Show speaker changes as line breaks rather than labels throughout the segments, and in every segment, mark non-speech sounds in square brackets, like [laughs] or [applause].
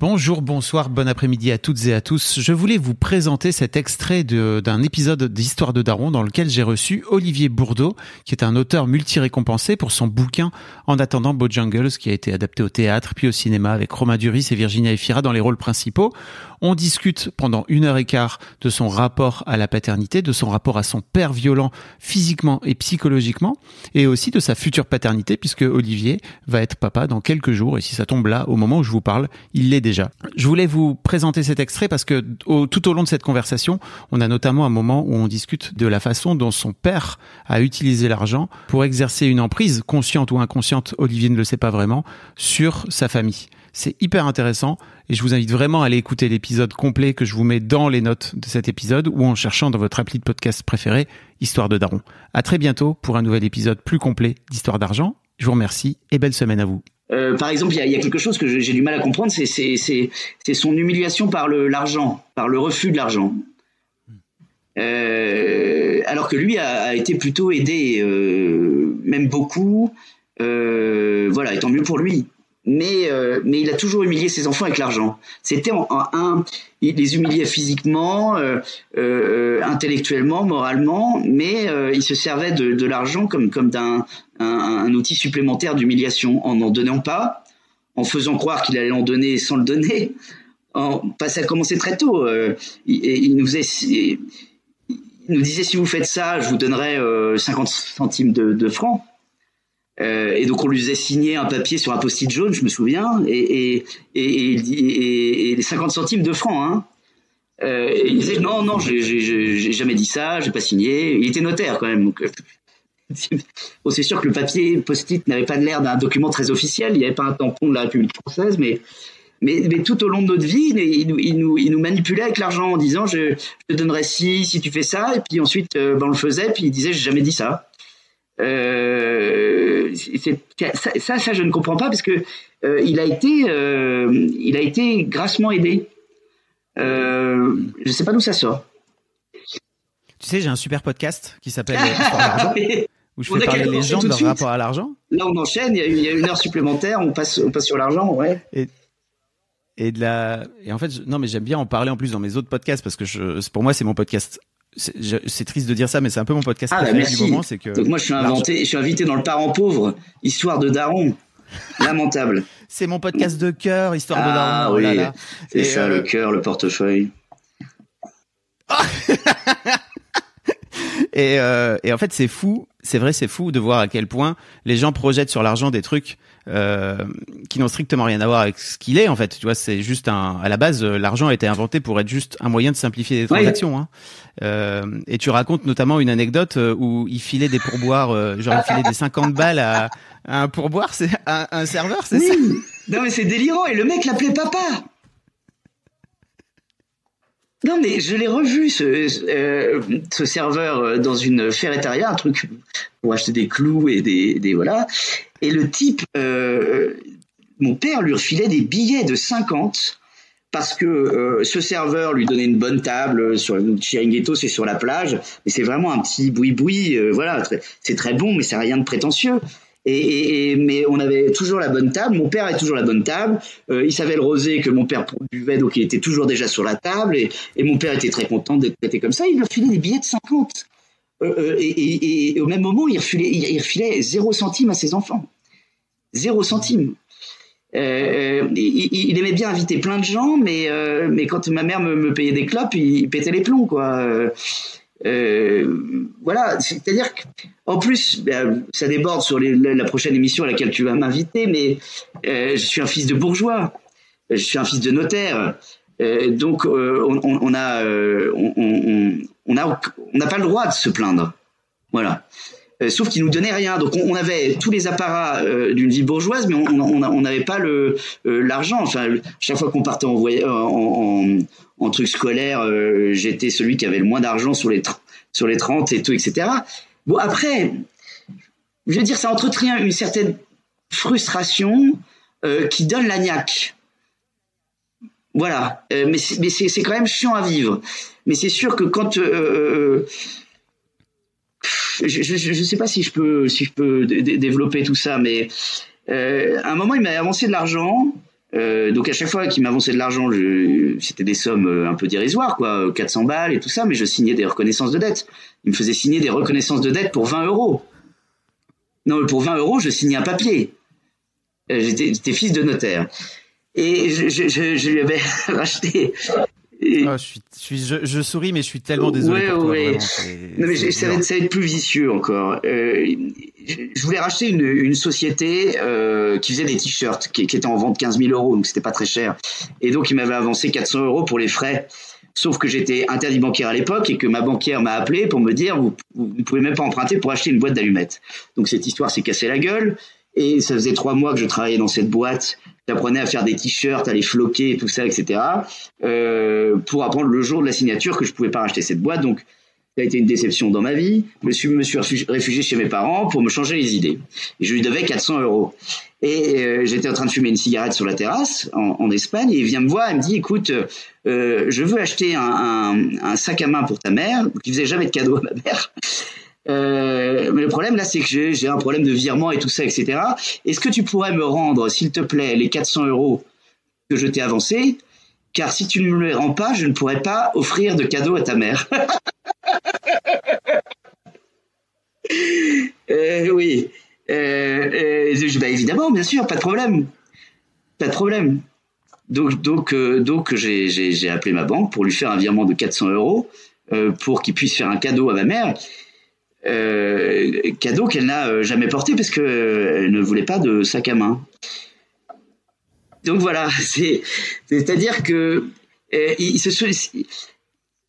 Bonjour, bonsoir, bon après-midi à toutes et à tous. Je voulais vous présenter cet extrait d'un épisode d'Histoire de Daron dans lequel j'ai reçu Olivier Bourdeau, qui est un auteur multi-récompensé pour son bouquin En attendant Bojangles, qui a été adapté au théâtre puis au cinéma avec Romain Duris et Virginia Efira dans les rôles principaux. On discute pendant une heure et quart de son rapport à la paternité, de son rapport à son père violent physiquement et psychologiquement, et aussi de sa future paternité, puisque Olivier va être papa dans quelques jours, et si ça tombe là, au moment où je vous parle, il l'est Je voulais vous présenter cet extrait parce que tout au long de cette conversation, on a notamment un moment où on discute de la façon dont son père a utilisé l'argent pour exercer une emprise, consciente ou inconsciente, Olivier ne le sait pas vraiment, sur sa famille. C'est hyper intéressant et je vous invite vraiment à aller écouter l'épisode complet que je vous mets dans les notes de cet épisode ou en cherchant dans votre appli de podcast préféré Histoire de Daron. À très bientôt pour un nouvel épisode plus complet d'Histoire d'argent. Je vous remercie et belle semaine à vous.
Euh, par exemple, il y, a quelque chose que j'ai du mal à comprendre, c'est son humiliation par l'argent, par le refus de l'argent. Euh, alors que lui a, été plutôt aidé, euh, même beaucoup. voilà, et tant mieux pour lui mais, euh, mais il a toujours humilié ses enfants avec l'argent. C'était un, un, il les humiliait physiquement, euh, euh, intellectuellement, moralement, mais il se servait de, l'argent comme, comme d'un un, outil supplémentaire d'humiliation en n'en donnant pas, en faisant croire qu'il allait en donner sans le donner. Ça a commencé très tôt. il nous disait si vous faites ça, je vous donnerai 50 centimes de, de francs. Euh, et donc on lui faisait signer un papier sur un post-it jaune, je me souviens, et, et, et, et les 50 centimes de francs. Hein. Euh, il disait non, non, j'ai jamais dit ça, j'ai pas signé. Il était notaire quand même. Euh, [laughs] bon, c'est sûr que le papier post-it n'avait pas l'air d'un document très officiel. Il n'y avait pas un tampon de la République française, mais mais, tout au long de notre vie, il, nous, il, nous, il nous, manipulait avec l'argent en disant je, je, te donnerai ci si tu fais ça, et puis ensuite ben, on le faisait, puis il disait j'ai jamais dit ça. Euh, ça, ça, je ne comprends pas parce que euh, il a été, euh, il a été grassement aidé. je ne sais pas d'où ça sort.
Tu sais, j'ai un super podcast qui s'appelle [laughs] où je fais parler les gens de leur rapport à l'argent.
Là, on enchaîne. Il y, a, une heure supplémentaire. On passe, on passe sur l'argent, ouais.
Et, et de la, et en fait, non, mais j'aime bien en parler en plus dans mes autres podcasts parce que je, pour moi, c'est mon podcast c'est triste de dire ça, mais c'est un peu mon podcast
ah, bah du moment. C'est que Donc moi, je suis inventé, je suis invité dans le parent pauvre, histoire de Daron. Lamentable.
c'est mon podcast de cœur, histoire de Daron.
Ah oui, c'est ça, le euh, cœur, le portefeuille. [laughs]
et, euh, et en fait, c'est fou. C'est vrai, c'est fou de voir à quel point les gens projettent sur l'argent des trucs euh, qui n'ont strictement rien à voir avec ce qu'il est en fait. Tu vois, c'est juste un. À la base, euh, l'argent a été inventé pour être juste un moyen de simplifier les transactions. Hein. Euh, et tu racontes notamment une anecdote où il filait des pourboires, genre il filait des 50 balles à, un pourboire, c'est un, un, serveur, c'est ça?
Non mais c'est délirant et le mec l'appelait papa. Non, mais je l'ai revu, ce, ce, serveur, dans une ferretaria, un truc pour acheter des clous et des, voilà. Et le type, euh, mon père lui refilait des billets de 50 parce que euh, ce serveur lui donnait une bonne table sur Chiringuito, c'est sur la plage, mais c'est vraiment un petit boui-boui, euh, voilà, c'est très bon, mais c'est rien de prétentieux. Et, mais on avait toujours la bonne table. Mon père avait toujours la bonne table. Euh, il savait le rosé que mon père buvait, donc il était toujours déjà sur la table. Et, mon père était très content d'être traité comme ça. Il lui filait des billets de 50. Euh, euh, et, au même moment, il refilait, il, refilait zéro centime à ses enfants. Zéro centime. Il, aimait bien inviter plein de gens, mais, mais quand ma mère me, payait des clopes, il, pétait les plombs, quoi. Voilà, c'est-à-dire qu'en plus, ben, ça déborde sur la prochaine émission à laquelle tu vas m'inviter, mais je suis un fils de bourgeois, je suis un fils de notaire, donc on, on, a, on, on n'a on n'a pas le droit de se plaindre. Voilà. Sauf qu'il nous donnait rien. Donc on, avait tous les apparats d'une vie bourgeoise, mais on n'avait pas le l'argent. Enfin, chaque fois qu'on partait en, truc scolaire, j'étais celui qui avait le moins d'argent sur les sur les 30 et tout, etc. Bon après, je veux dire, ça entretient une certaine frustration qui donne la niaque. Voilà, euh, mais c'est quand même chiant à vivre. Mais c'est sûr que quand euh, euh, je ne sais pas si je peux développer tout ça, mais à un moment il m'a avancé de l'argent. donc à chaque fois qu'il m'avançait de l'argent, c'était des sommes un peu dérisoires, quoi, 400 balles et tout ça, mais je signais des reconnaissances de dette. Il me faisait signer des reconnaissances de dette pour 20 euros. Non, pour 20 euros, je signais un papier. J'étais fils de notaire et je, je, lui avais [laughs] racheté.
Ah, je, suis, je, je, souris, mais je suis tellement désolé.
Ouais,
pour toi,
ouais. non, mais ça va, être, ça va, être, plus vicieux encore. Euh, je voulais racheter une, une société euh, qui faisait des t-shirts, qui, qui, était en vente 15 000 euros, donc c'était pas très cher. Et donc il m'avait avancé 400 euros pour les frais. Sauf que j'étais interdit bancaire à l'époque et que ma banquière m'a appelé pour me dire vous ne pouvez même pas emprunter pour acheter une boîte d'allumettes. Donc cette histoire s'est cassée la gueule. Et ça faisait trois mois que je travaillais dans cette boîte. J'apprenais à faire des t-shirts, à les floquer, tout ça, etc. Euh, pour apprendre le jour de la signature que je pouvais pas racheter cette boîte. Donc, ça a été une déception dans ma vie. Je me suis, me suis réfugié chez mes parents pour me changer les idées. Et je lui devais 400 euros. Et euh, j'étais en train de fumer une cigarette sur la terrasse en, Espagne. Et il vient me voir, il me dit, écoute, euh, je veux acheter un, sac à main pour ta mère, qui faisait jamais de cadeau à ma mère. Euh, mais le problème là, c'est que j'ai un problème de virement et tout ça, etc. Est-ce que tu pourrais me rendre, s'il te plaît, les 400 euros que je t'ai avancés? Car si tu ne me les rends pas, je ne pourrai pas offrir de cadeau à ta mère. [laughs] euh, oui. Euh, bah, évidemment, bien sûr, pas de problème. Pas de problème. Donc, donc, donc j'ai appelé ma banque pour lui faire un virement de 400 euros pour qu'il puisse faire un cadeau à ma mère. Euh, cadeau qu'elle n'a euh, jamais porté parce qu'elle euh, ne voulait pas de sac à main. Donc voilà, [laughs] c'est c'est-à-dire que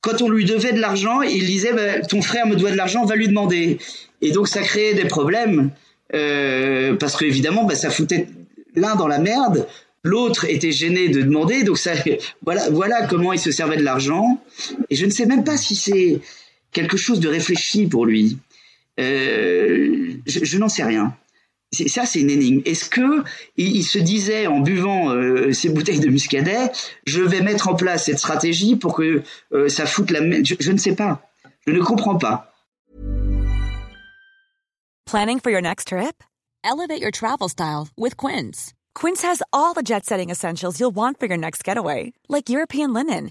quand on lui devait de l'argent, il disait bah, ton frère me doit de l'argent, va lui demander. Et donc ça créait des problèmes parce qu'évidemment bah, ça foutait l'un dans la merde, l'autre était gêné de demander. Donc ça [laughs] voilà voilà comment il se servait de l'argent. Et je ne sais même pas si c'est quelque chose de réfléchi pour lui. Euh, je, n'en sais rien. Ça, c'est une énigme. Est-ce que il, se disait en buvant euh, ces bouteilles de muscadet, je vais mettre en place cette stratégie pour que euh, ça foute la je, je ne sais pas. Je ne comprends pas.
Planning for your next trip? Elevate your travel style with Quince. Quince has all the jet-setting essentials you'll want for your next getaway, like European linen